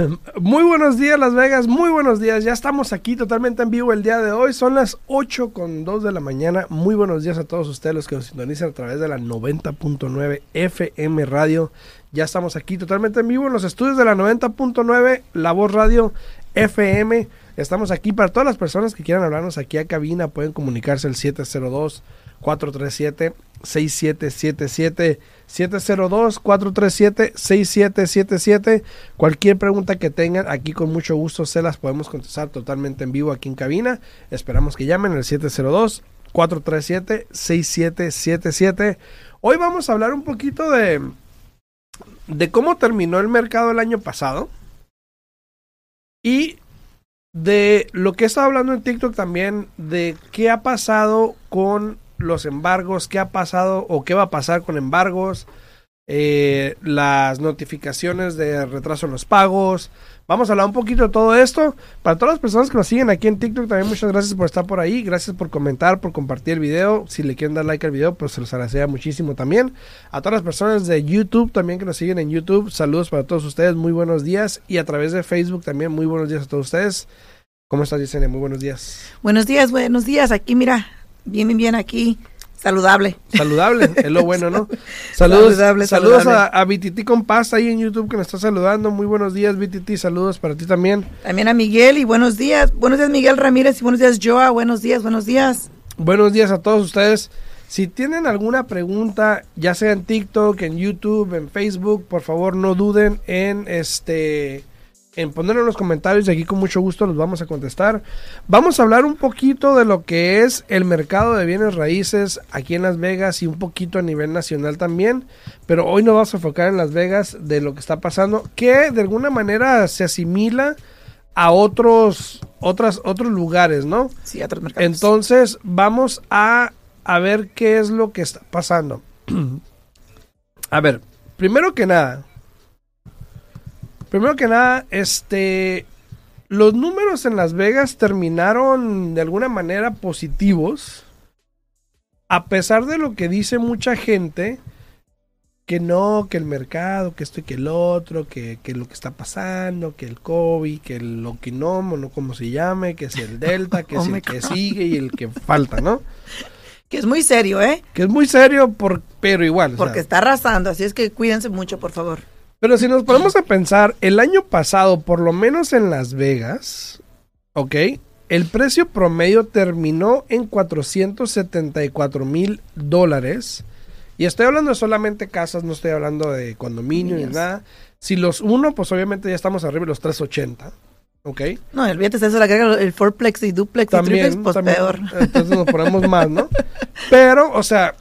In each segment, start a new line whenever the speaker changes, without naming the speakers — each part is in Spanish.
Muy buenos días Las Vegas, muy buenos días. Ya estamos aquí totalmente en vivo el día de hoy. Son las 8 con 2 de la mañana. Muy buenos días a todos ustedes los que nos sintonizan a través de la 90.9 FM Radio. Ya estamos aquí totalmente en vivo en los estudios de la 90.9 La Voz Radio FM. Estamos aquí para todas las personas que quieran hablarnos aquí a cabina. Pueden comunicarse al 702 437 6777 702-437-6777. Cualquier pregunta que tengan, aquí con mucho gusto se las podemos contestar totalmente en vivo aquí en cabina. Esperamos que llamen al 702-437-6777. Hoy vamos a hablar un poquito de, de cómo terminó el mercado el año pasado. Y de lo que he estado hablando en TikTok también, de qué ha pasado con los embargos, qué ha pasado o qué va a pasar con embargos, eh, las notificaciones de retraso en los pagos. Vamos a hablar un poquito de todo esto. Para todas las personas que nos siguen aquí en TikTok, también muchas gracias por estar por ahí. Gracias por comentar, por compartir el video. Si le quieren dar like al video, pues se los agradecería muchísimo también. A todas las personas de YouTube también que nos siguen en YouTube, saludos para todos ustedes. Muy buenos días. Y a través de Facebook también, muy buenos días a todos ustedes. ¿Cómo estás, Yesenia? Muy buenos días.
Buenos días, buenos días. Aquí, mira, bien, bien aquí. Saludable.
Saludable, es lo bueno, ¿no? Saludos, saludos a, a BTT Compás ahí en YouTube que me está saludando. Muy buenos días, BTT. Saludos para ti también.
También a Miguel y buenos días. Buenos días, Miguel Ramírez y buenos días, Joa. Buenos días, buenos días.
Buenos días a todos ustedes. Si tienen alguna pregunta, ya sea en TikTok, en YouTube, en Facebook, por favor no duden en este en ponerlo en los comentarios y aquí con mucho gusto los vamos a contestar. Vamos a hablar un poquito de lo que es el mercado de bienes raíces aquí en Las Vegas y un poquito a nivel nacional también, pero hoy nos vamos a enfocar en Las Vegas de lo que está pasando, que de alguna manera se asimila a otros otras otros lugares, ¿no?
Sí, a otros mercados.
Entonces, vamos a a ver qué es lo que está pasando. a ver, primero que nada, Primero que nada, este. Los números en Las Vegas terminaron de alguna manera positivos. A pesar de lo que dice mucha gente. Que no, que el mercado, que esto y que el otro, que, que lo que está pasando, que el COVID, que el Okinomo, no como se llame, que es el Delta, que es el que sigue y el que falta, ¿no?
Que es muy serio, ¿eh?
Que es muy serio, por, pero igual.
Porque
o sea,
está arrasando, así es que cuídense mucho, por favor.
Pero si nos ponemos a pensar, el año pasado, por lo menos en Las Vegas, ¿ok? El precio promedio terminó en 474 mil dólares. Y estoy hablando de solamente casas, no estoy hablando de condominio ni nada. Si los uno, pues obviamente ya estamos arriba de los 380. ¿Ok?
No, olvídate de eso, le agrega el fourplex y duplex
también,
y triplex, pues
también,
peor.
Entonces nos ponemos más, ¿no? Pero, o sea,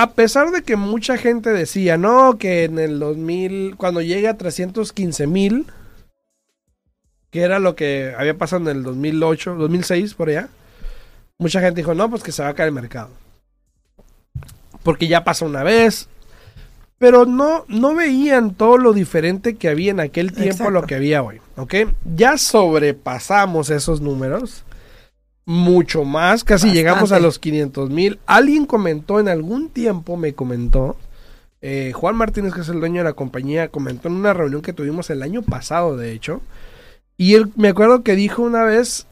a pesar de que mucha gente decía, no, que en el 2000, cuando llegue a 315 mil, que era lo que había pasado en el 2008, 2006, por allá, mucha gente dijo, no, pues que se va a caer el mercado. Porque ya pasó una vez. Pero no, no veían todo lo diferente que había en aquel tiempo
Exacto.
a lo que había hoy. ¿Ok? Ya sobrepasamos esos números mucho más, casi
Bastante.
llegamos a los 500 mil. Alguien comentó en algún tiempo, me comentó, eh, Juan Martínez, que es el dueño de la compañía, comentó en una reunión que tuvimos el año pasado, de hecho, y él me acuerdo que dijo una vez,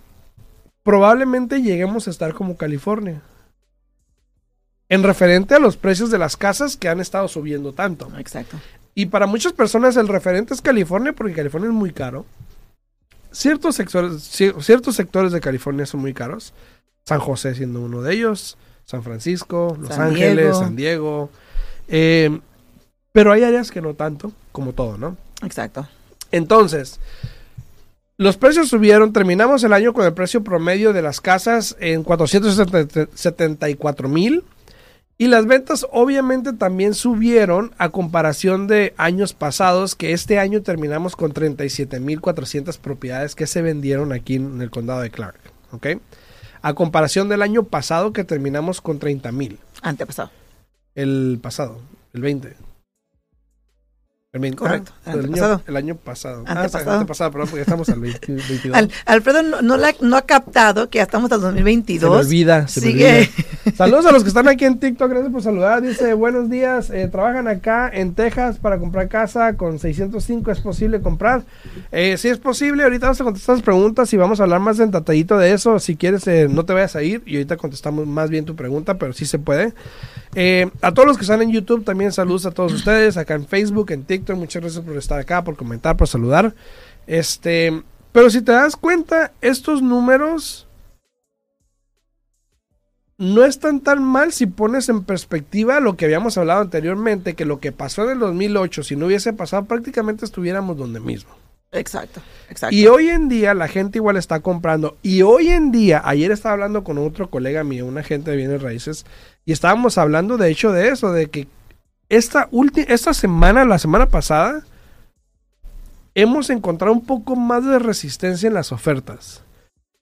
probablemente lleguemos a estar como California. En referente a los precios de las casas que han estado subiendo tanto.
Exacto.
Y para muchas personas el referente es California porque California es muy caro. Ciertos sectores, ci- ciertos sectores de California son muy caros. San José siendo uno de ellos. San Francisco, Los
San
Ángeles,
Diego.
San Diego. Eh, pero hay áreas que no tanto, como todo, ¿no?
Exacto.
Entonces, los precios subieron. Terminamos el año con el precio promedio de las casas en 474 mil. Y las ventas obviamente también subieron a comparación de años pasados, que este año terminamos con 37.400 propiedades que se vendieron aquí en el condado de Clark. ¿Ok? A comparación del año pasado que terminamos con 30.000.
Antepasado.
El pasado, el 20. El 20,
Correcto,
ah, el, año, el año pasado. Ah,
Antepasado.
sí, antepasado, perdón, porque estamos al 20, 22.
Al- Alfredo no, no, la- no ha captado que ya estamos al
se me
2022.
olvida, se me
Sigue,
olvida. Saludos a los que están aquí en TikTok, gracias por saludar. Dice, buenos días, eh, trabajan acá en Texas para comprar casa con 605, ¿es posible comprar? Eh, sí es posible, ahorita vamos a contestar las preguntas y vamos a hablar más en detallito de eso. Si quieres, eh, no te vayas a ir y ahorita contestamos más bien tu pregunta, pero sí se puede. Eh, a todos los que están en YouTube, también saludos a todos ustedes, acá en Facebook, en TikTok, muchas gracias por estar acá, por comentar, por saludar. Este, pero si te das cuenta, estos números no están tan mal si pones en perspectiva lo que habíamos hablado anteriormente, que lo que pasó en el 2008, si no hubiese pasado, prácticamente estuviéramos donde mismo.
Exacto, exacto.
Y hoy en día la gente igual está comprando. Y hoy en día, ayer estaba hablando con otro colega mío, un agente de bienes raíces, y estábamos hablando de hecho de eso, de que esta, esta semana, la semana pasada, hemos encontrado un poco más de resistencia en las ofertas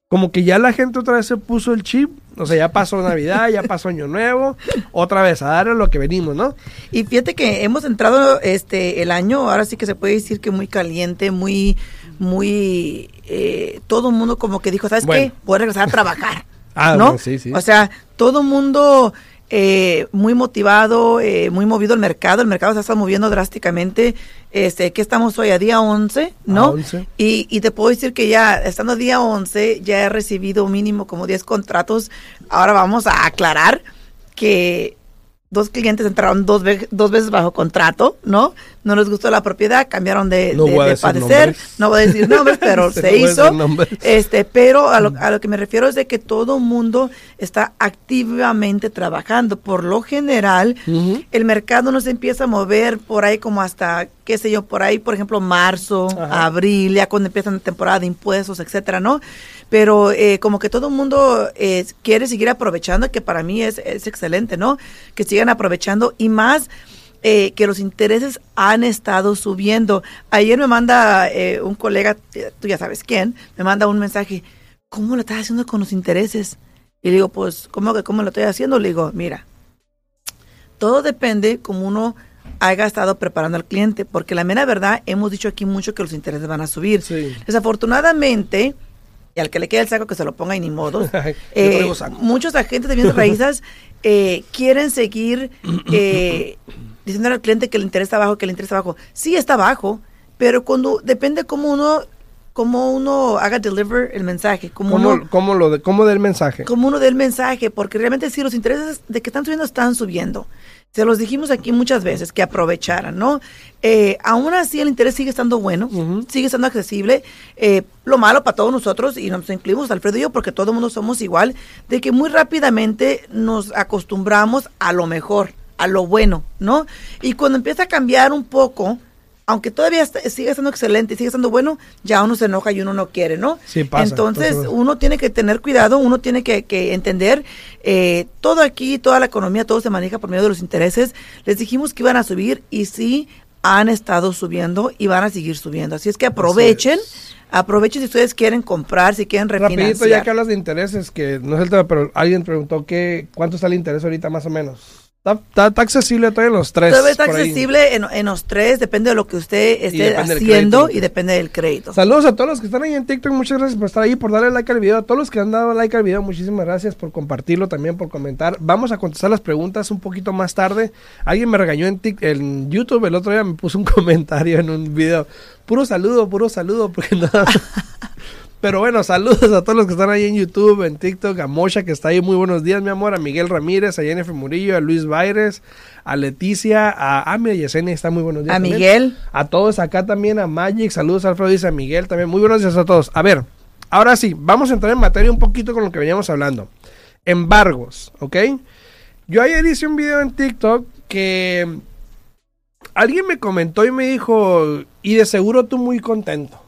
como que ya la gente otra vez se puso el chip, o sea, ya pasó Navidad, ya pasó Año Nuevo, otra vez a darle lo que venimos, ¿no?
Y fíjate que hemos entrado este el año, ahora sí que se puede decir que muy caliente, muy, muy, eh, todo el mundo como que dijo, ¿sabes qué? Voy a regresar a trabajar. ah, ¿no? sí, sí. O sea, todo el mundo eh, muy motivado, eh, muy movido el mercado. El mercado se está moviendo drásticamente. Este, que estamos hoy a día 11, ¿no? Y, y, te puedo decir que ya, estando a día 11, ya he recibido mínimo como 10 contratos. Ahora vamos a aclarar que dos clientes entraron dos, dos veces bajo contrato, ¿no? No les gustó la propiedad, cambiaron de, padecer. No voy a decir nombres, pero se, hizo. Este, pero a lo, a lo, que me refiero es de que todo mundo está activamente trabajando. Por lo general, el mercado no se empieza a mover por ahí como hasta, qué sé yo, por ahí, por ejemplo, marzo, abril, ya cuando empieza la temporada de impuestos, etcétera, ¿no? Pero eh, como que todo el mundo eh, quiere seguir aprovechando, que para mí es, es excelente, ¿no? Que sigan aprovechando y más eh, que los intereses han estado subiendo. Ayer me manda un colega, tú ya sabes quién, me manda un mensaje, ¿cómo lo estás haciendo con los intereses? Y le digo, pues, ¿cómo que cómo lo estoy haciendo? Le digo, mira, todo depende como uno haya estado preparando al cliente, porque la mera verdad, hemos dicho aquí mucho que los intereses van a subir. Desafortunadamente, y al que le quede el saco que se lo ponga y ni modo. Eh, muchos agentes de bienes raíces eh, quieren seguir eh, diciendo al cliente que el interés está bajo, que el interés está bajo. Sí está bajo, pero cuando depende cómo uno cómo uno haga deliver el mensaje. Cómo,
¿Cómo, cómo lo de, cómo del mensaje?
Cómo uno del mensaje, porque realmente sí, los intereses de que están subiendo están subiendo. Se los dijimos aquí muchas veces que aprovecharan, ¿no? Eh, aún así el interés sigue estando bueno, sigue estando accesible. Eh, lo malo para todos nosotros, y nos incluimos Alfredo y yo, porque todo el mundo somos igual, de que muy rápidamente nos acostumbramos a lo mejor, a lo bueno, ¿no? Y cuando empieza a cambiar un poco, aunque todavía sigue siendo excelente y sigue siendo bueno, ya uno se enoja y uno no quiere, ¿no?
Sí, pasa,
Entonces, uno tiene que tener cuidado, uno tiene que, entender, eh, todo aquí, toda la economía, todo se maneja por medio de los intereses. Les dijimos que iban a subir y sí han estado subiendo y van a seguir subiendo. Así es que aprovechen. Aprovechen si ustedes quieren comprar, si quieren refinanciar.
Rapidito, ya que hablas de intereses, que no es el tema, pero alguien preguntó que, ¿cuánto está el interés ahorita más o menos? Está, accesible todavía en los tres.
Todavía está accesible en, los tres, depende de lo que usted esté haciendo y depende del crédito.
Saludos a todos los que están ahí en TikTok, muchas gracias por estar ahí, por darle like al video. A todos los que han dado like al video, muchísimas gracias por compartirlo también, por comentar. Vamos a contestar las preguntas un poquito más tarde. Alguien me regañó en, en YouTube, el otro día me puso un comentario en un video. Puro saludo, puro saludo, porque no... Pero bueno, saludos a todos los que están ahí en YouTube, en TikTok, a Mosha que está ahí, muy buenos días, mi amor, a Miguel Ramírez, a Jennifer Murillo, a Luis Baires, a Leticia, a, a Yesenia, está muy buenos días.
A Miguel.
A todos acá también, a Magic, saludos a Alfredo, dice a Miguel también, muy buenos días a todos. A ver, ahora sí, vamos a entrar en materia un poquito con lo que veníamos hablando. Embargos, ¿ok? Yo ayer hice un video en TikTok que alguien me comentó y me dijo, y de seguro tú muy contento.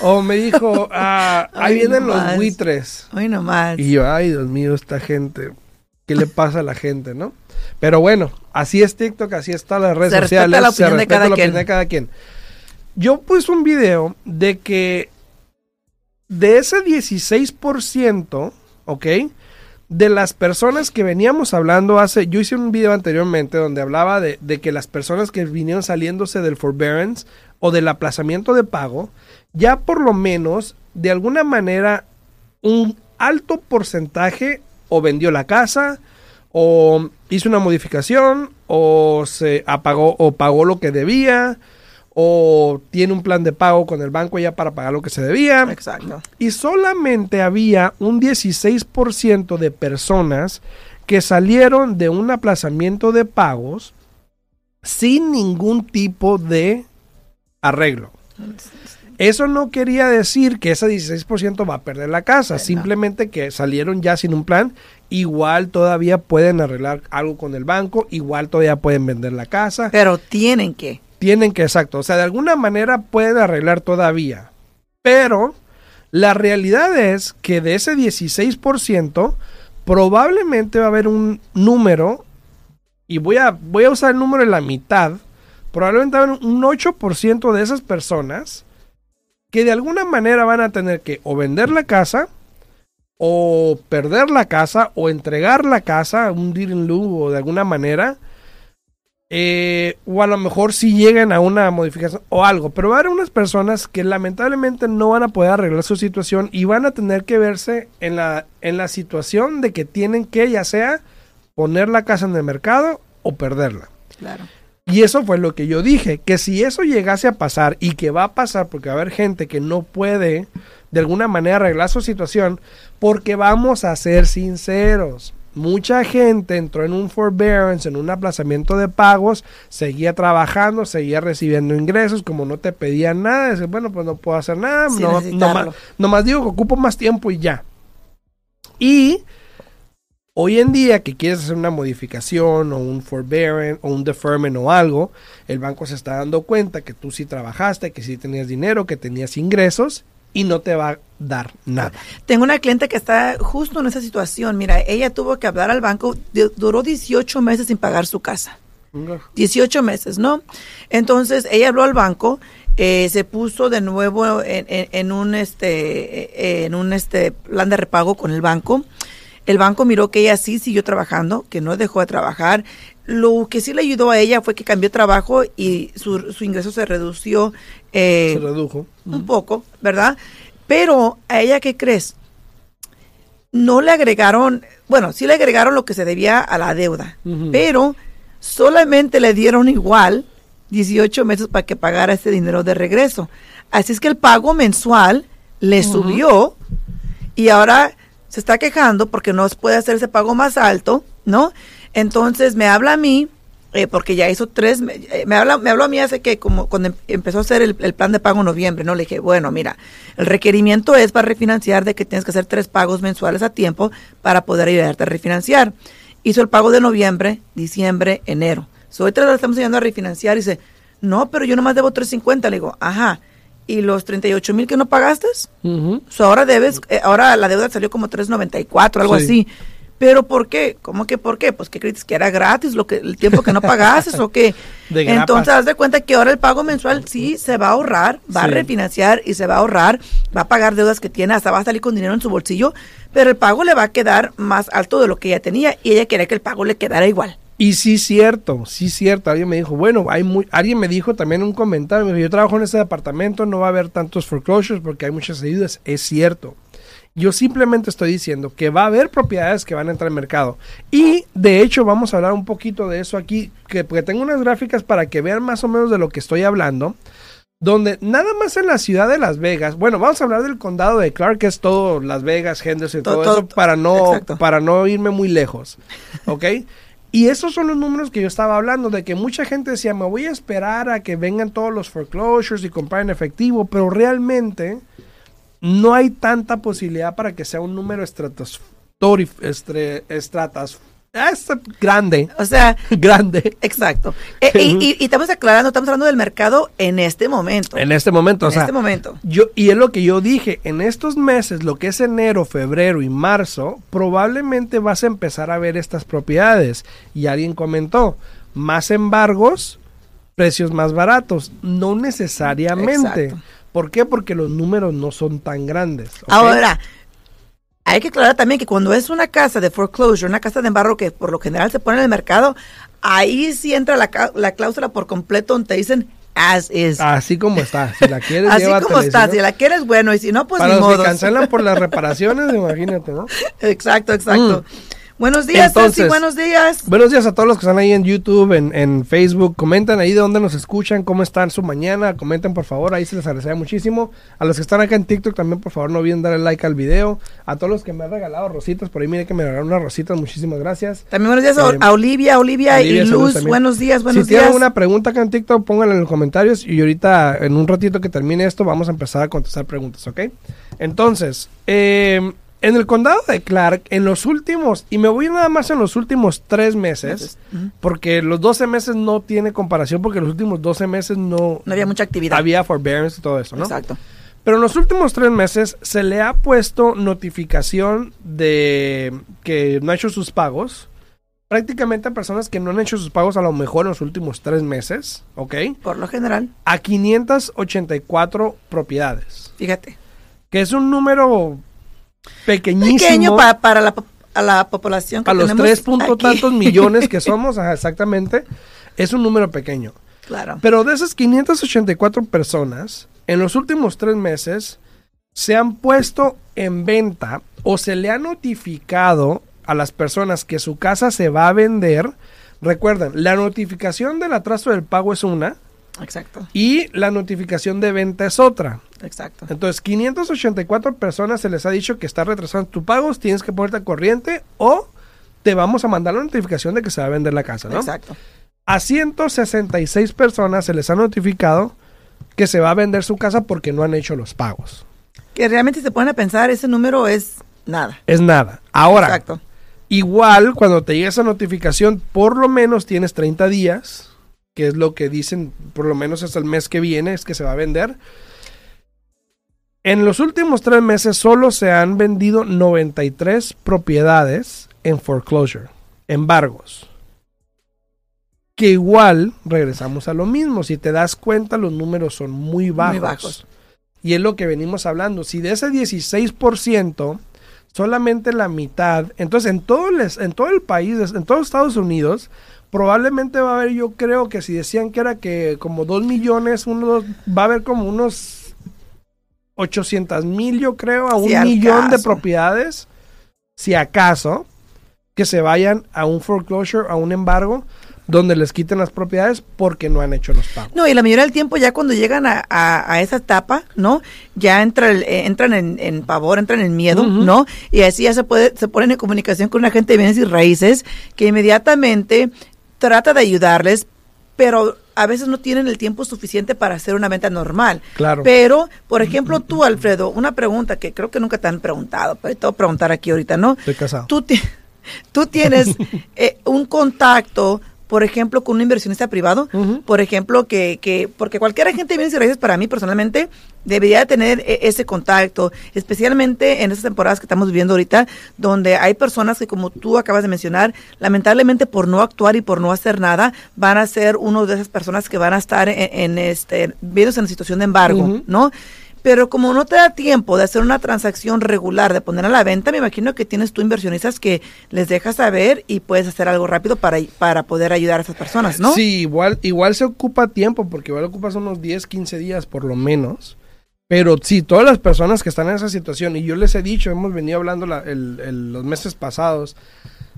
O me dijo, ah, ahí vienen los buitres.
Hoy nomás.
Y yo, ay, Dios mío, esta gente. ¿Qué le pasa a la gente, no? Pero bueno, así es TikTok, así están las redes sociales.
La opinión de cada la opinión de
cada quien. Yo puse un video de que de ese 16%, ¿ok? De las personas que veníamos hablando hace, yo hice un video anteriormente donde hablaba de, de que las personas que vinieron saliéndose del forbearance o del aplazamiento de pago, ya por lo menos, de alguna manera, un alto porcentaje o vendió la casa, o hizo una modificación, o se apagó o pagó lo que debía, o tiene un plan de pago con el banco ya para pagar lo que se debía.
Exacto.
Y solamente había un 16% de personas que salieron de un aplazamiento de pagos sin ningún tipo de arreglo. Eso no quería decir que ese 16% va a perder la casa, simplemente que salieron ya sin un plan, igual todavía pueden arreglar algo con el banco, igual todavía pueden vender la casa.
Pero tienen que.
Tienen que, exacto. O sea, de alguna manera pueden arreglar todavía. Pero la realidad es que de ese 16%, probablemente va a haber un número, y voy a, voy a usar el número en la mitad, probablemente va a haber un 8% de esas personas que de alguna manera van a tener que o vender la casa, o perder la casa, o entregar la casa, un deal in o de alguna manera, eh, o a lo mejor si lleguen a una modificación o algo, pero va a haber unas personas que lamentablemente no van a poder arreglar su situación y van a tener que verse en la, en la situación de que tienen que ya sea poner la casa en el mercado o perderla.
Claro.
Y eso fue lo que yo dije, que si eso llegase a pasar y que va a pasar porque va a haber gente que no puede de alguna manera arreglar su situación, porque vamos a ser sinceros, mucha gente entró en un forbearance, en un aplazamiento de pagos, seguía trabajando, seguía recibiendo ingresos, como no te pedían nada, dice, bueno, pues no puedo hacer nada, no, nomás, digo que ocupo más tiempo y ya. Y hoy en día que quieres hacer una modificación o un forbearance o un deferment o algo, el banco se está dando cuenta que tú sí trabajaste, que sí tenías dinero, que tenías ingresos y no te va a dar nada.
Tengo una cliente que está justo en esa situación. Mira, ella tuvo que hablar al banco, duró 18 meses sin pagar su casa. 18 meses, ¿no? Entonces ella habló al banco, eh, se puso de nuevo en, un este en un este plan de repago con el banco. El banco miró que ella sí siguió trabajando, que no dejó de trabajar. Lo que sí le ayudó a ella fue que cambió trabajo y su, su ingreso se redució.
Eh, se redujo.
Un poco, ¿verdad? Pero a ella, ¿qué crees? No le agregaron, bueno, sí le agregaron lo que se debía a la deuda, pero solamente le dieron igual 18 meses para que pagara ese dinero de regreso. Así es que el pago mensual le subió y ahora se está quejando porque no puede hacer ese pago más alto, ¿no? Entonces me habla a mí, eh, porque ya hizo tres, eh, me, habla, me habló a mí hace que como cuando em, empezó a hacer el, plan de pago en noviembre, ¿no? Le dije, bueno, mira, el requerimiento es para refinanciar de que tienes que hacer tres pagos mensuales a tiempo para poder ayudarte a refinanciar. Hizo el pago de noviembre, diciembre, enero. So, hoy lo estamos ayudando a refinanciar y dice, no, pero yo nomás debo 350. Le digo, ajá, ¿y los 38 mil que no pagaste? ahora debes, eh, ahora la deuda salió como 394, algo así. Pero ¿por qué? ¿Cómo que por qué? Pues que crees que era gratis lo que el tiempo que no pagases o qué. Entonces haz de cuenta que ahora el pago mensual sí se va a ahorrar, va a refinanciar y se va a ahorrar, va a pagar deudas que tiene, hasta va a salir con dinero en su bolsillo, pero el pago le va a quedar más alto de lo que ella tenía y ella quería que el pago le quedara igual.
Y sí cierto, sí cierto. Alguien me dijo, bueno, hay muy, alguien me dijo también un comentario, me dijo, yo trabajo en ese departamento, no va a haber tantos foreclosures porque hay muchas ayudas. Es cierto. Yo simplemente estoy diciendo que va a haber propiedades que van a entrar al mercado. Y de hecho vamos a hablar un poquito de eso aquí, que, porque tengo unas gráficas para que vean más o menos de lo que estoy hablando. Donde nada más en la ciudad de Las Vegas, bueno, vamos a hablar del condado de Clark, que es todo Las Vegas, Henderson, todo, todo eso, para no, para no irme muy lejos. ¿Ok? Y esos son los números que yo estaba hablando, de que mucha gente decía, me voy a esperar a que vengan todos los foreclosures y comprar en efectivo, pero realmente no hay tanta posibilidad para que sea un número estratas es grande.
O sea,
grande.
Exacto. E, y, estamos aclarando, estamos hablando del mercado en este momento.
En este momento,
en este momento.
Yo, y es lo que yo dije, en estos meses, lo que es enero, febrero y marzo, probablemente vas a empezar a ver estas propiedades. Y alguien comentó, más embargos, precios más baratos. No necesariamente. Exacto. ¿Por qué? Porque los números no son tan grandes.
Ahora, hay que aclarar también que cuando es una casa de foreclosure, una casa de embargo que por lo general se pone en el mercado, ahí sí entra la, la cláusula por completo donde te dicen as is.
Así como está. Si la quieres,
Así como está. Si, la quieres, bueno. Y si no, pues
Para
ni
los que cancelan por las reparaciones, imagínate, ¿no?
Exacto, exacto. Mm. Buenos días, Entonces, buenos días.
Buenos días a todos los que están ahí en YouTube, en, Facebook. Comenten ahí de dónde nos escuchan, cómo están su mañana. Comenten, por favor, ahí se les agradecería muchísimo. A los que están acá en TikTok también, por favor, no olviden darle like al video. A todos los que me han regalado rositas, por ahí mire que me regalaron unas rositas, muchísimas gracias.
También buenos días a eh, Olivia, Olivia, y Luz. Buenos días, buenos días.
Si tienen alguna pregunta acá en TikTok, pónganla en los comentarios y ahorita, en un ratito que termine esto, vamos a empezar a contestar preguntas, ¿ok? Entonces, eh en el condado de Clark, en los últimos, y me voy nada más en los últimos tres meses, porque los 12 meses no tiene comparación, porque los últimos 12 meses no...
No había mucha actividad.
Había forbearance y todo eso, ¿no?
Exacto.
Pero en los últimos tres meses se le ha puesto notificación de que no ha hecho sus pagos. Prácticamente a personas que no han hecho sus pagos a lo mejor en los últimos tres meses, ¿ok?
Por lo general.
A 584 propiedades.
Fíjate.
Que es un número pequeñísimo.
Pequeño para, para la, a la población
que A los tres puntos tantos millones que somos, exactamente, es un número pequeño.
Claro.
Pero de esas 584 personas, en los últimos tres meses, se han puesto en venta o se le ha notificado a las personas que su casa se va a vender. Recuerden, la notificación del atraso del pago es una.
Exacto.
Y la notificación de venta es otra.
Exacto.
Entonces, 584 personas se les ha dicho que está retrasando tu pagos, tienes que ponerte a corriente o te vamos a mandar la notificación de que se va a vender la casa, ¿no?
Exacto.
A 166 personas se les ha notificado que se va a vender su casa porque no han hecho los pagos.
Que realmente se ponen a pensar, ese número es nada.
Es nada. Ahora, Exacto. igual cuando te llega esa notificación, por lo menos tienes 30 días, que es lo que dicen, por lo menos hasta el mes que viene, es que se va a vender en los últimos tres meses solo se han vendido 93 propiedades en foreclosure, embargos. Que igual regresamos a lo mismo. Si te das cuenta, los números son muy bajos. Muy bajos. Y es lo que venimos hablando. Si de ese 16%, solamente la mitad, entonces en todo el, en todo el país, en todos Estados Unidos, probablemente va a haber, yo creo que si decían que era que como 2 millones, uno, va a haber como unos 800 mil, yo creo, a un millón de propiedades, si acaso, que se vayan a un foreclosure, a un embargo, donde les quiten las propiedades porque no han hecho los pagos.
No, y la mayoría del tiempo ya cuando llegan a, esa etapa, ¿no? Ya entra el, eh, entran en, pavor, entran en miedo, ¿no? Y así ya se puede, se ponen en comunicación con un agente de bienes y raíces que inmediatamente trata de ayudarles, pero a veces no tienen el tiempo suficiente para hacer una venta normal.
Claro.
Pero, por ejemplo, tú, Alfredo, una pregunta que creo que nunca te han preguntado, pero te voy a preguntar aquí ahorita, ¿no?
Estoy casado.
Tú, tú tienes eh, un contacto por ejemplo, con un inversionista privado, por ejemplo, que, que, porque cualquier agente de bienes y raíces para mí personalmente debería tener e, ese contacto, especialmente en estas temporadas que estamos viviendo ahorita, donde hay personas que, como tú acabas de mencionar, lamentablemente por no actuar y por no hacer nada, van a ser uno de esas personas que van a estar en, este, viéndose en situación de embargo, ¿no? Pero como no te da tiempo de hacer una transacción regular, de poner a la venta, me imagino que tienes tú inversionistas que les dejas saber y puedes hacer algo rápido para, para poder ayudar a esas personas, ¿no?
Sí, igual, igual se ocupa tiempo, porque igual ocupas unos 10, 15 días por lo menos. Pero sí, todas las personas que están en esa situación, y yo les he dicho, hemos venido hablando los meses pasados,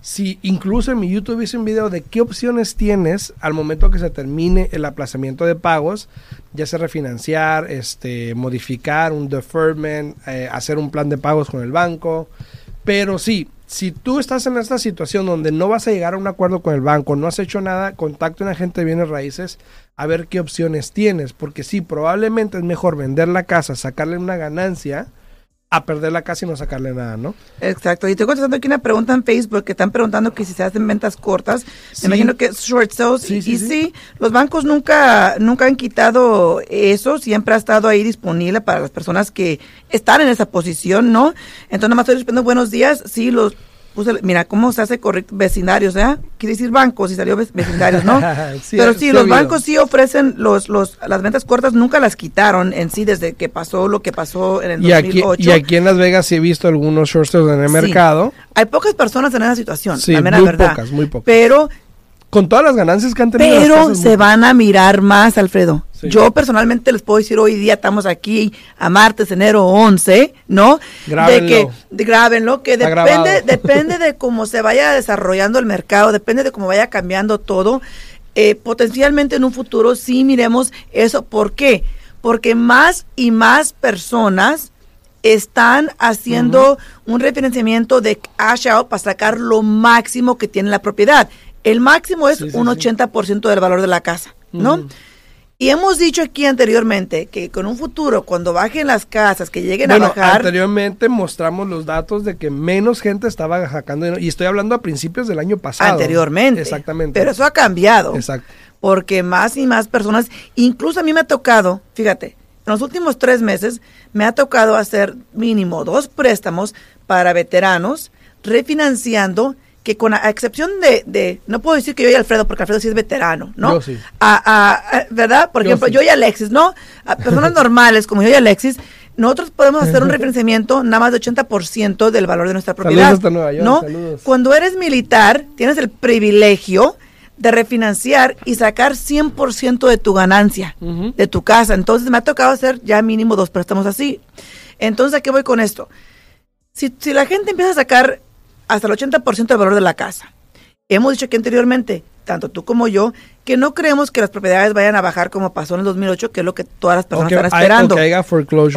si incluso en mi YouTube hice un video de qué opciones tienes al momento que se termine el aplazamiento de pagos, ya sea refinanciar, este, modificar un deferment, eh, hacer un plan de pagos con el banco. Pero sí, si tú estás en esta situación donde no vas a llegar a un acuerdo con el banco, no has hecho nada, contacta a un agente de bienes raíces a ver qué opciones tienes, porque sí, probablemente es mejor vender la casa, sacarle una ganancia, a perder la casa y no sacarle nada, ¿no?
Exacto. Y estoy contestando aquí una pregunta en Facebook que están preguntando que si se hacen ventas cortas. Me imagino que short sales. Sí, y sí, los bancos nunca, nunca han quitado eso. Siempre ha estado ahí disponible para las personas que están en esa posición, ¿no? Entonces, nada más estoy respondiendo buenos días. Sí, los mira cómo se hace correcto vecindarios, ¿eh? Quiere decir bancos y salió vecindarios, ¿no? Pero sí, los bancos sí ofrecen los, los, las ventas cortas, nunca las quitaron en sí desde que pasó lo que pasó en el
y 2008. Aquí, y aquí en Las Vegas sí he visto algunos short en el mercado.
Hay pocas personas en esa situación,
la
mera
muy
verdad.
Pocas, muy pocas.
Pero
Con todas las ganancias que han tenido.
Pero se van a mirar más, Alfredo. Yo personalmente les puedo decir, hoy día estamos aquí a martes, enero 11, ¿no?
Grábenlo.
De que, grábenlo, que depende, depende de cómo se vaya desarrollando el mercado, depende de cómo vaya cambiando todo. Eh, potencialmente en un futuro sí miremos eso. ¿Por qué? Porque más y más personas están haciendo un refinanciamiento de cash out para sacar lo máximo que tiene la propiedad. El máximo es un 80% del valor de la casa, ¿no? Y hemos dicho aquí anteriormente que con un futuro, cuando bajen las casas, que lleguen a bajar.
Anteriormente mostramos los datos de que menos gente estaba sacando dinero. Y estoy hablando a principios del año pasado.
Anteriormente.
Exactamente.
Pero eso ha cambiado.
Exacto.
Porque más y más personas, incluso a mí me ha tocado, fíjate, en los últimos tres meses me ha tocado hacer mínimo dos préstamos para veteranos, refinanciando que con la excepción de, no puedo decir que yo y Alfredo, porque Alfredo sí es veterano, ¿no?
Yo sí.
A, ¿Verdad? Por ejemplo, yo y Alexis, ¿no? A personas normales como yo y Alexis, nosotros podemos hacer un refinanciamiento nada más de 80% del valor de nuestra propiedad. ¿no? Cuando eres militar, tienes el privilegio de refinanciar y sacar 100% de tu ganancia, de tu casa. Entonces me ha tocado hacer ya mínimo dos préstamos así. Entonces, ¿a qué voy con esto? Si, si la gente empieza a sacar hasta el 80% del valor de la casa. Hemos dicho que anteriormente, tanto tú como yo, que no creemos que las propiedades vayan a bajar como pasó en el 2008, que es lo que todas las personas están esperando.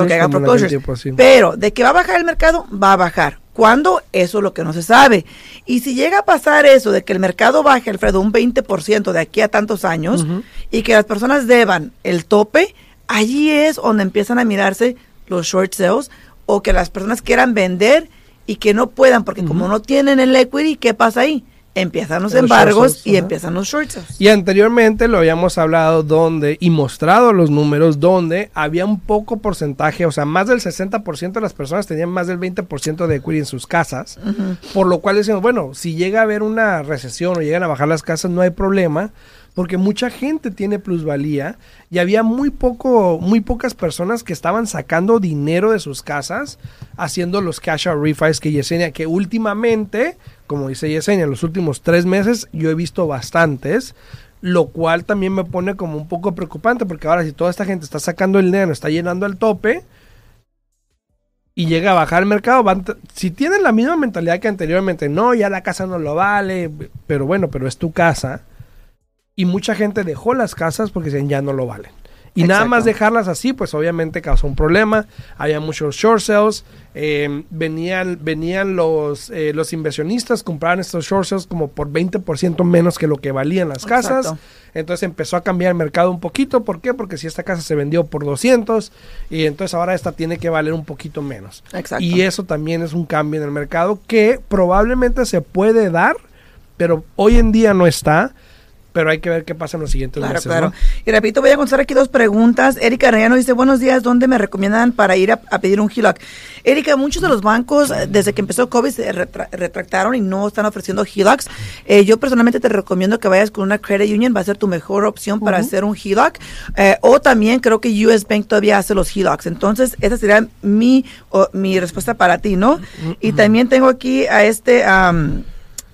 o que haya foreclosures.
Pero de que va a bajar el mercado, va a bajar. ¿Cuándo? Eso es lo que no se sabe. Y si llega a pasar eso de que el mercado baje, Alfredo, un 20% de aquí a tantos años y que las personas deban el tope, allí es donde empiezan a mirarse los short sales o que las personas quieran vender y que no puedan, porque como no tienen el equity, ¿qué pasa ahí? Empiezan los, embargos y empiezan los short
Y anteriormente lo habíamos hablado donde y mostrado los números donde había un poco porcentaje, o sea, más del 60% de las personas tenían más del 20% de equity en sus casas, por lo cual decimos, bueno, si llega a haber una recesión o llegan a bajar las casas, no hay problema, porque mucha gente tiene plusvalía y había muy poco, muy pocas personas que estaban sacando dinero de sus casas haciendo los cash out refis que Yesenia, que últimamente, como dice Yesenia, en los últimos tres meses yo he visto bastantes, lo cual también me pone como un poco preocupante, porque ahora si toda esta gente está sacando el dinero, está llenando el tope, y llega a bajar el mercado, van si tienen la misma mentalidad que anteriormente, no, ya la casa no lo vale, pero bueno, pero es tu casa y mucha gente dejó las casas porque decían ya no lo valen. Y nada más dejarlas así, pues obviamente causó un problema. Había muchos short sales. Eh, venían venían los, eh, los inversionistas, compraban estos short sales como por 20% menos que lo que valían las casas. Entonces empezó a cambiar el mercado un poquito. ¿Por qué? Porque si esta casa se vendió por 200 y entonces ahora esta tiene que valer un poquito menos. Y eso también es un cambio en el mercado que probablemente se puede dar, pero hoy en día no está pero hay que ver qué pasa en los siguientes
claro,
meses.
Claro, Y repito, voy a contestar aquí dos preguntas. Erika Arellano dice, buenos días, ¿dónde me recomiendan para ir a, pedir un HELOC? Erika, muchos de los bancos, eh, desde que empezó COVID, se retractaron y no están ofreciendo HELOCs. Eh, yo personalmente te recomiendo que vayas con una Credit Union, va a ser tu mejor opción para hacer un HELOC. Eh, o también creo que US Bank todavía hace los HELOCs. Entonces, esa sería mi, mi respuesta para ti, ¿no? Y también tengo aquí a este,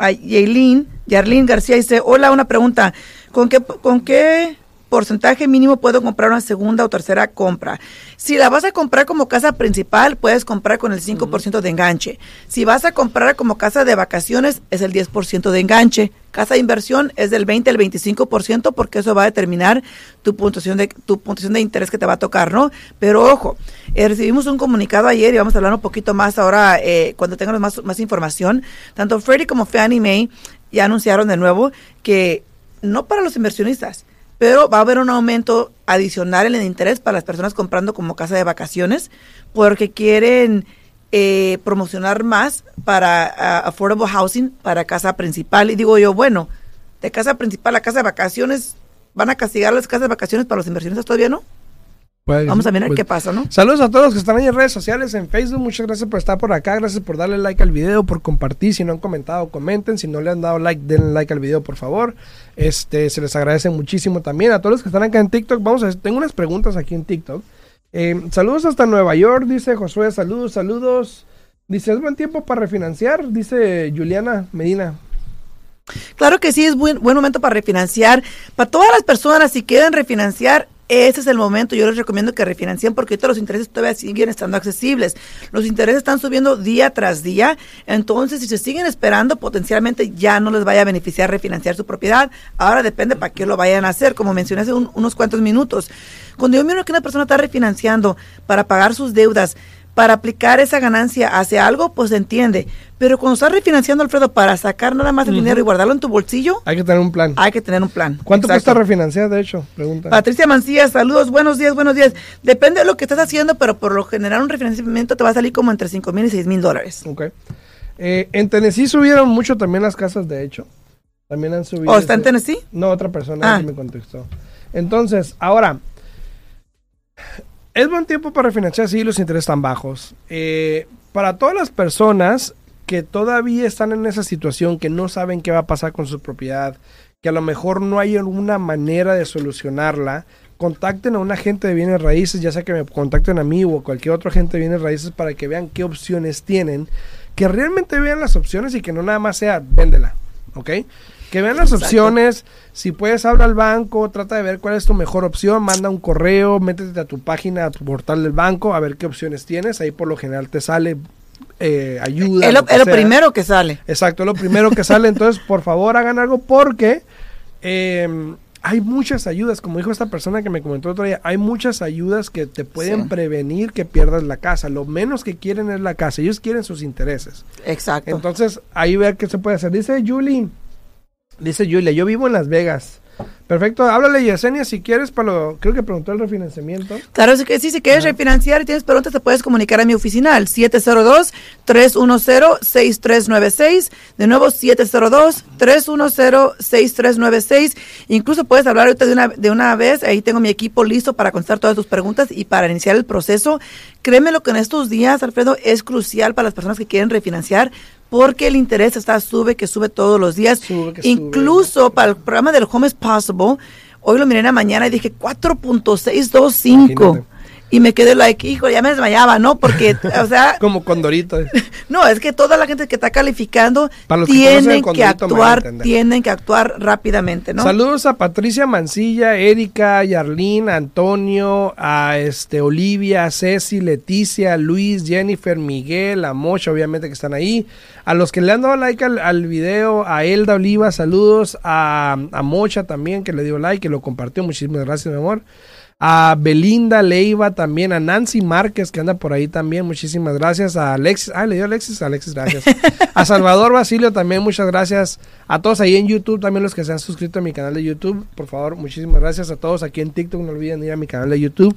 a Yailin Yarlín García dice, hola, una pregunta. ¿Con qué, ¿Con qué porcentaje mínimo puedo comprar una segunda o tercera compra? Si la vas a comprar como casa principal, puedes comprar con el 5% de enganche. Si vas a comprar como casa de vacaciones, es el 10% de enganche. Casa de inversión es del 20 al 25% porque eso va a determinar tu puntuación de tu puntuación de interés que te va a tocar, ¿no? Pero ojo, eh, recibimos un comunicado ayer y vamos a hablar un poquito más ahora eh, cuando tengamos más, más información. Tanto Freddie como Fannie Mae ya anunciaron de nuevo que no para los inversionistas, pero va a haber un aumento adicional en el interés para las personas comprando como casa de vacaciones porque quieren eh, promocionar más para affordable housing, para casa principal. Y digo yo, bueno, de casa principal a casa de vacaciones, ¿van a castigar las casas de vacaciones para los inversionistas todavía no? Vamos a ver pues, qué pasa, ¿no?
Saludos a todos los que están ahí en redes sociales, en Facebook. Muchas gracias por estar por acá. Gracias por darle like al video, por compartir. Si no han comentado, comenten. Si no le han dado like, denle like al video, por favor. Este, se les agradece muchísimo también. A todos los que están acá en TikTok, vamos a tengo unas preguntas aquí en TikTok. Eh, saludos hasta Nueva York, dice Josué. Saludos, saludos. Dice, ¿es buen tiempo para refinanciar? Dice Juliana Medina.
Claro que sí, es buen, buen momento para refinanciar. Para todas las personas, si quieren refinanciar, ese es el momento. Yo les recomiendo que refinancien porque todos los intereses todavía siguen estando accesibles. Los intereses están subiendo día tras día. Entonces, si se siguen esperando, potencialmente ya no les vaya a beneficiar refinanciar su propiedad. Ahora depende para qué lo vayan a hacer, como mencioné hace unos cuantos minutos. Cuando yo miro que una persona está refinanciando para pagar sus deudas, para aplicar esa ganancia hacia algo, pues se entiende. Pero cuando estás refinanciando, Alfredo, para sacar nada más el dinero y guardarlo en tu bolsillo,
hay que tener un plan.
Hay que tener un plan.
¿Cuánto cuesta refinanciar, de hecho?
Pregunta. Patricia Mancilla, saludos, buenos días, buenos días. Depende de lo que estés haciendo, pero por lo general un refinanciamiento te va a salir como entre 5 mil y 6 mil dólares.
Ok. Eh, en Tennessee subieron mucho también las casas, de hecho. También han subido.
¿O está en Tennessee?
No, otra persona ah. me contestó. Entonces, ahora, es buen tiempo para refinanciar si los intereses están bajos. Eh, para todas las personas que todavía están en esa situación, que no saben qué va a pasar con su propiedad, que a lo mejor no hay alguna manera de solucionarla, contacten a un agente de bienes raíces, ya sea que me contacten a mí o cualquier otro agente de bienes raíces para que vean qué opciones tienen, que realmente vean las opciones y que no nada más sea véndela, ¿ok? Que vean las opciones. Si puedes, habla al banco, trata de ver cuál es tu mejor opción, manda un correo, métete a tu página, a tu portal del banco, a ver qué opciones tienes. Ahí por lo general te sale eh, ayuda.
Es lo, primero que sale.
Exacto, es lo primero que sale. Entonces, por favor, hagan algo porque em, hay muchas ayudas. Como dijo esta persona que me comentó otro día, hay muchas ayudas que te pueden prevenir que pierdas la casa. Lo menos que quieren es la casa. Ellos quieren sus intereses.
Exacto.
Entonces, ahí ver qué se puede hacer. Dice Julie. Dice Julia, yo vivo en Las Vegas. Perfecto, háblale Yesenia si quieres para lo, creo que preguntó el refinanciamiento.
Claro, sí, sí si quieres refinanciar y tienes preguntas te puedes comunicar a mi oficina al 702-310-6396, de nuevo 702-310-6396, incluso puedes hablar ahorita de una, de una vez, ahí tengo mi equipo listo para contestar todas tus preguntas y para iniciar el proceso. Créeme lo que en estos días, Alfredo, es crucial para las personas que quieren refinanciar porque el interés está sube, que sube todos los días. Incluso para el programa del Home is Possible, hoy lo miré en la mañana y dije 4.625 y me quedé like, hijo, ya me desmayaba, ¿no? Porque, o sea...
Como Condorito.
no, es que toda la gente que está calificando tienen que, actuar, tienen que actuar rápidamente, ¿no?
Saludos a Patricia Mancilla, Erika, Yarlín, Antonio, a este Olivia, Ceci, Leticia, Luis, Jennifer, Miguel, a Mocha, obviamente que están ahí. A los que le han dado like al, al video, a Elda Oliva, saludos, a, a Mocha también, que le dio like, que lo compartió, muchísimas gracias, mi amor a Belinda Leiva también, a Nancy Márquez que anda por ahí también, muchísimas gracias, a Alexis, ah, le dio Alexis, Alexis, gracias, a Salvador Basilio también, muchas gracias, a todos ahí en YouTube, también los que se han suscrito a mi canal de YouTube, por favor, muchísimas gracias. A todos aquí en TikTok, no olviden ir a mi canal de YouTube,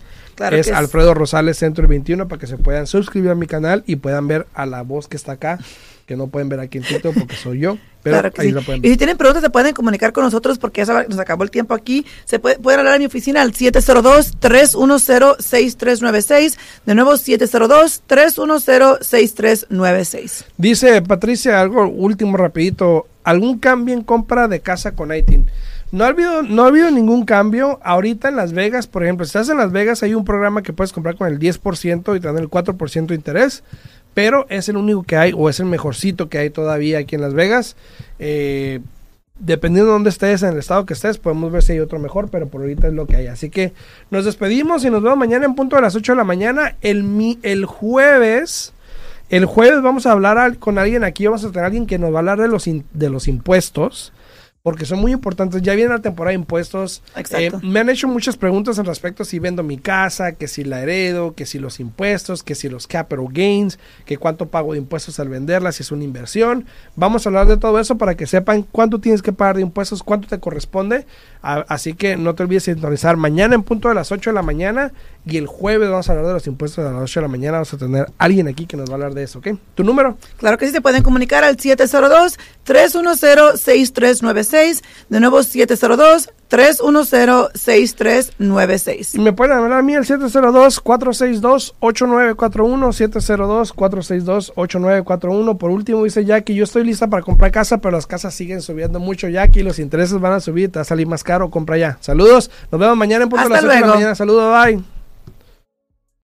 es, Alfredo Rosales Centro 21 para que se puedan suscribir a mi canal y puedan ver a la voz que está acá que no pueden ver aquí en TikTok porque soy yo. Pero claro ahí
Y si tienen preguntas, se pueden comunicar con nosotros porque ya nos acabó el tiempo aquí. Se puede, pueden hablar a mi oficina al 702-310-6396. De nuevo, 702-310-6396.
Dice Patricia, algo último rapidito. ¿Algún cambio en compra de casa con ITIN? No ha, habido, no ha habido ningún cambio. Ahorita en Las Vegas, por ejemplo, si estás en Las Vegas, hay un programa que puedes comprar con el 10% y tener el 4% de interés pero es el único que hay o es el mejorcito que hay todavía aquí en Las Vegas. Eh, dependiendo de dónde estés, en el estado que estés, podemos ver si hay otro mejor, pero por ahorita es lo que hay. Así que nos despedimos y nos vemos mañana en punto de las 8 de la mañana. El, el jueves, el jueves vamos a hablar con alguien aquí, vamos a tener a alguien que nos va a hablar de los, de los impuestos porque son muy importantes. Ya viene la temporada de impuestos. Eh, me han hecho muchas preguntas en respecto si vendo mi casa, que si la heredo, que si los impuestos, que si los capital gains, que cuánto pago de impuestos al venderla, si es una inversión. Vamos a hablar de todo eso para que sepan cuánto tienes que pagar de impuestos, cuánto te corresponde. así que no te olvides de sintonizar mañana en punto de las 8 de la mañana y el jueves vamos a hablar de los impuestos a las 8 de la mañana. Vamos a tener alguien aquí que nos va a hablar de eso, ¿ok? ¿Tu número?
Claro que sí, se pueden comunicar al 702 310 6396 de nuevo, 702-310-6396.
Me pueden hablar a mí al 702-462-8941. 702-462-8941. Por último, dice Jackie, yo estoy lista para comprar casa, pero las casas siguen subiendo mucho, Jackie. Los intereses van a subir, te va a salir más caro, compra ya. Saludos, nos vemos mañana en punto de las 8 de la mañana. Saludos, bye.